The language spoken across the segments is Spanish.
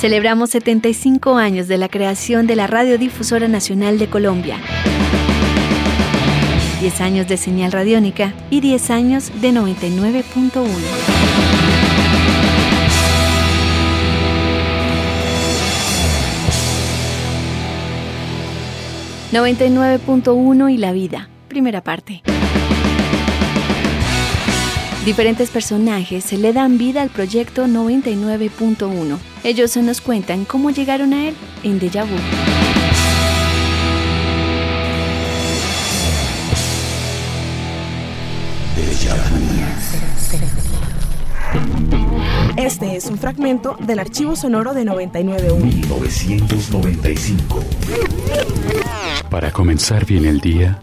Celebramos 75 años de la creación de la Radiodifusora Nacional de Colombia. 10 años de señal radiónica y 10 años de 99.1. 99.1 y la vida. Primera parte. Diferentes personajes se le dan vida al proyecto 99.1. Ellos se nos cuentan cómo llegaron a él en Deja Vu. Este es un fragmento del archivo sonoro de 99.1. 1995. Para comenzar bien el día,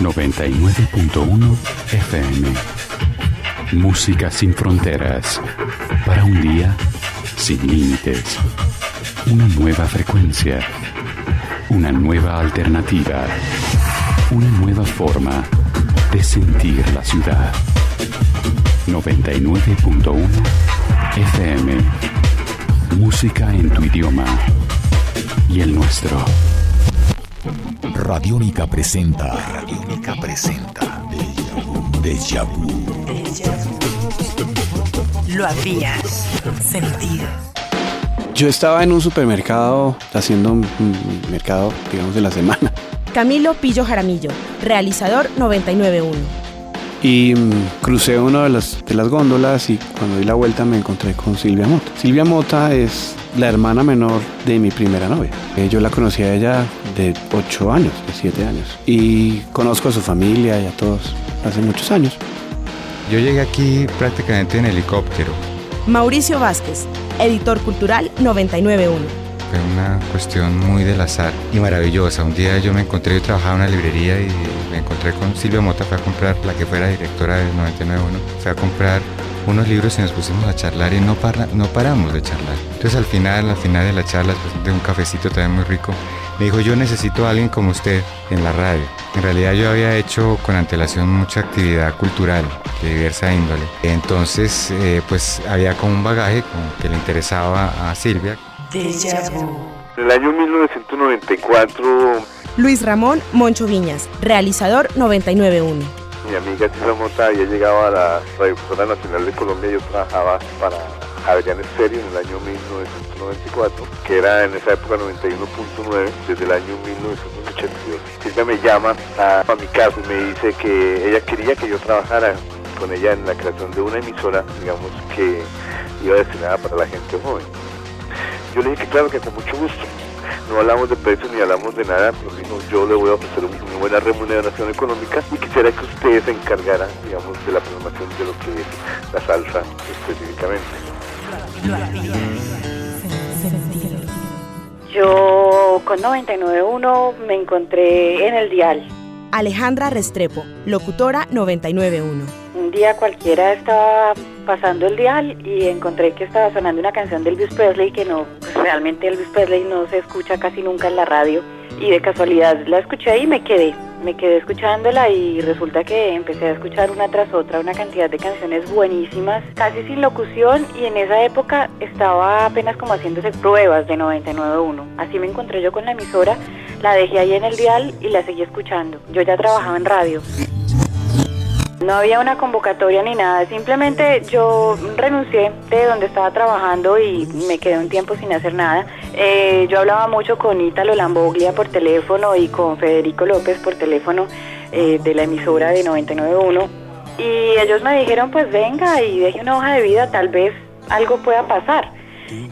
99.1 FM. Música sin fronteras. Para un día sin límites. Una nueva frecuencia. Una nueva alternativa. Una nueva forma de sentir la ciudad. 99.1 FM. Música en tu idioma y el nuestro. Radiónica presenta. Radiónica presenta. Deja vu. Lo habías sentido. Yo estaba en un supermercado haciendo un mercado, digamos, de la semana. Camilo Pillo Jaramillo, realizador 991. Y mm, crucé una de las, de las góndolas y cuando di la vuelta me encontré con Silvia Mota. Silvia Mota es la hermana menor de mi primera novia. Eh, yo la conocí a ella de 8 años, de 7 años. Y conozco a su familia y a todos hace muchos años. Yo llegué aquí prácticamente en helicóptero. Mauricio Vázquez, editor cultural 991. Fue una cuestión muy del azar y maravillosa. Un día yo me encontré, yo trabajaba en una librería y me encontré con Silvia Mota, fue a comprar, la que fuera directora del 991, fue a comprar unos libros y nos pusimos a charlar y no, para, no paramos de charlar. Entonces al final, al final de la charla, después de un cafecito también muy rico, me dijo, yo necesito a alguien como usted en la radio. En realidad yo había hecho con antelación mucha actividad cultural de diversa índole. Entonces, eh, pues había como un bagaje como que le interesaba a Silvia. En el año 1994, Luis Ramón Moncho Viñas, realizador 991. Mi amiga Silvia Mota había llegado a la Radiodifusora Nacional de Colombia. Yo trabajaba para Adrián Estéreo en el año 1994, que era en esa época 91.9, desde el año 1982. Silvia me llama a, a mi casa y me dice que ella quería que yo trabajara con ella en la creación de una emisora, digamos, que iba destinada para la gente joven. Yo le dije que claro, que con mucho gusto. No hablamos de precios ni hablamos de nada, pero dijo, yo le voy a ofrecer un- una buena remuneración económica y quisiera que usted se encargara, digamos, de la programación de lo que es la salsa específicamente. Yo con 99.1 me encontré en el dial. Alejandra Restrepo, locutora 991. Un día cualquiera estaba pasando el dial y encontré que estaba sonando una canción de Elvis Presley que no, pues realmente Elvis Presley no se escucha casi nunca en la radio y de casualidad la escuché y me quedé, me quedé escuchándola y resulta que empecé a escuchar una tras otra una cantidad de canciones buenísimas, casi sin locución y en esa época estaba apenas como haciéndose pruebas de 99.1. Así me encontré yo con la emisora, la dejé ahí en el dial y la seguí escuchando. Yo ya trabajaba en radio. No había una convocatoria ni nada, simplemente yo renuncié de donde estaba trabajando y me quedé un tiempo sin hacer nada. Eh, yo hablaba mucho con Ítalo Lamboglia por teléfono y con Federico López por teléfono eh, de la emisora de 99.1 y ellos me dijeron pues venga y deje una hoja de vida, tal vez algo pueda pasar.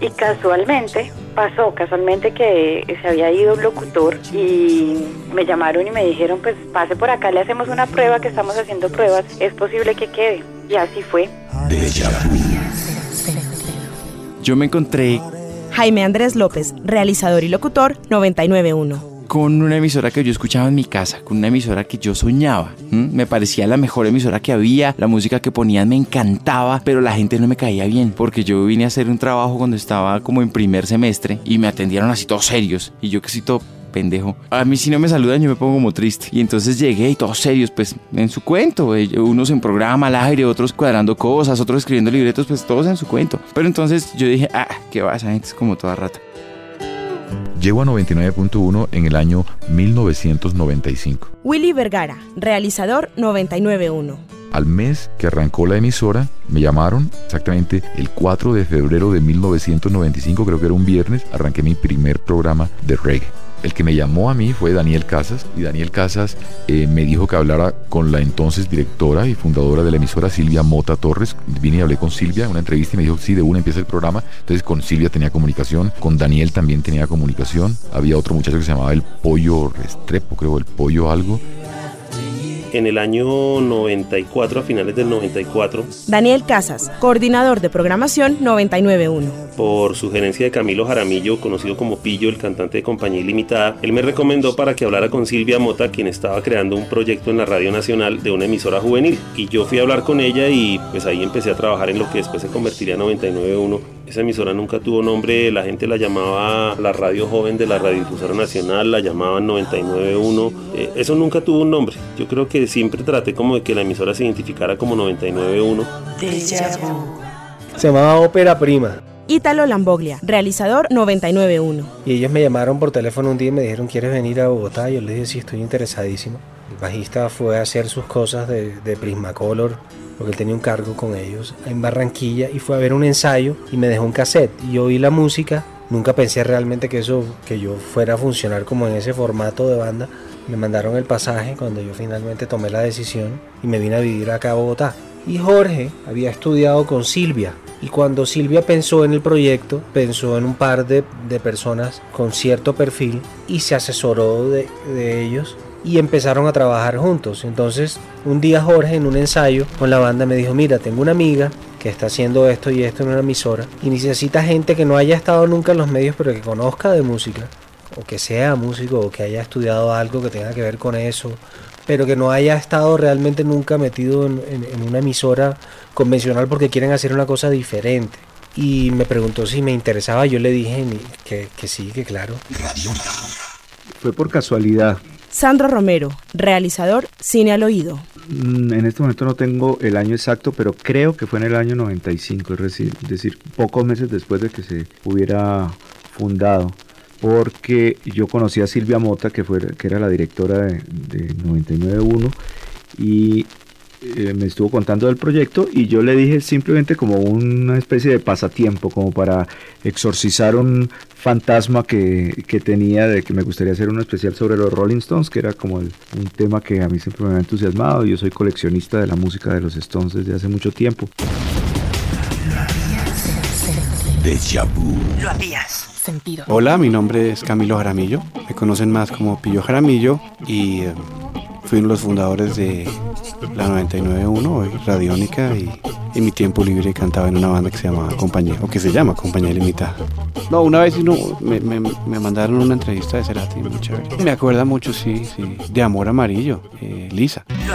Y casualmente pasó, casualmente que se había ido un locutor y me llamaron y me dijeron, pues pase por acá, le hacemos una prueba, que estamos haciendo pruebas, es posible que quede. Y así fue. Yo me encontré Jaime Andrés López, realizador y locutor 991. Con una emisora que yo escuchaba en mi casa, con una emisora que yo soñaba. Me parecía la mejor emisora que había, la música que ponían me encantaba, pero la gente no me caía bien, porque yo vine a hacer un trabajo cuando estaba como en primer semestre y me atendieron así todos serios, y yo que todo pendejo. A mí si no me saludan yo me pongo como triste. Y entonces llegué y todos serios, pues en su cuento. eh, Unos en programa al aire, otros cuadrando cosas, otros escribiendo libretos, pues todos en su cuento. Pero entonces yo dije, ah, qué va, esa gente es como toda rata. Llego a 99.1 en el año 1995. Willy Vergara, realizador 991. Al mes que arrancó la emisora, me llamaron exactamente el 4 de febrero de 1995, creo que era un viernes, arranqué mi primer programa de reggae. El que me llamó a mí fue Daniel Casas y Daniel Casas eh, me dijo que hablara con la entonces directora y fundadora de la emisora Silvia Mota Torres. Vine y hablé con Silvia en una entrevista y me dijo, sí, de una empieza el programa. Entonces con Silvia tenía comunicación, con Daniel también tenía comunicación. Había otro muchacho que se llamaba el Pollo Restrepo, creo, el Pollo algo. En el año 94, a finales del 94, Daniel Casas, coordinador de programación 991. por sugerencia de Camilo Jaramillo, conocido como Pillo, el cantante de Compañía Ilimitada, él me recomendó para que hablara con Silvia Mota, quien estaba creando un proyecto en la Radio Nacional de una emisora juvenil. Y yo fui a hablar con ella y pues ahí empecé a trabajar en lo que después se convertiría en 99.1. Esa emisora nunca tuvo nombre, la gente la llamaba la Radio Joven de la Radiodifusora Nacional, la llamaban 99.1. Eh, eso nunca tuvo un nombre. Yo creo que siempre traté como de que la emisora se identificara como 99.1. Déjà vu. Se llamaba Ópera Prima. Ítalo Lamboglia, realizador 991. Y ellos me llamaron por teléfono un día y me dijeron, ¿quieres venir a Bogotá? Yo les dije, sí, estoy interesadísimo. El bajista fue a hacer sus cosas de, de Prismacolor, porque él tenía un cargo con ellos, en Barranquilla, y fue a ver un ensayo y me dejó un cassette. Y yo oí la música, nunca pensé realmente que eso, que yo fuera a funcionar como en ese formato de banda. Me mandaron el pasaje cuando yo finalmente tomé la decisión y me vine a vivir acá a Bogotá. Y Jorge había estudiado con Silvia. Y cuando Silvia pensó en el proyecto, pensó en un par de, de personas con cierto perfil y se asesoró de, de ellos y empezaron a trabajar juntos. Entonces, un día Jorge en un ensayo con la banda me dijo, mira, tengo una amiga que está haciendo esto y esto en una emisora y necesita gente que no haya estado nunca en los medios pero que conozca de música o que sea músico o que haya estudiado algo que tenga que ver con eso pero que no haya estado realmente nunca metido en, en- en una emisora convencional porque quieren hacer una cosa diferente. Y me preguntó si me interesaba, yo le dije que, que sí, que claro. Fue por casualidad. Sandro Romero, realizador Cine al Oído. Mm, En este momento no tengo el año exacto, pero creo que fue en el año 95, es decir, pocos meses después de que se hubiera fundado, porque yo conocí a Silvia Mota, que, fue, que era la directora de, de 99.1, y eh, me estuvo contando del proyecto y yo le dije simplemente como una especie de pasatiempo, como para exorcizar un fantasma que, que tenía de que me gustaría hacer un especial sobre los Rolling Stones, que era como el- un tema que a mí siempre me ha entusiasmado. Yo soy coleccionista de la música de los Stones desde hace mucho tiempo. Vu. Lo habías sentido. Hola, mi nombre es Camilo Jaramillo. Me conocen más como Pillo Jaramillo y eh, fui uno de los fundadores de la 99.1, hoy Radiónica, y en mi tiempo libre cantaba en una banda que se llama Compañía, o que se llama Compañía Limitada. No, una vez no, me, me- me mandaron una entrevista de Cerati, muy chévere. Me acuerda mucho, sí, sí, de Amor Amarillo, eh, Lisa. Lo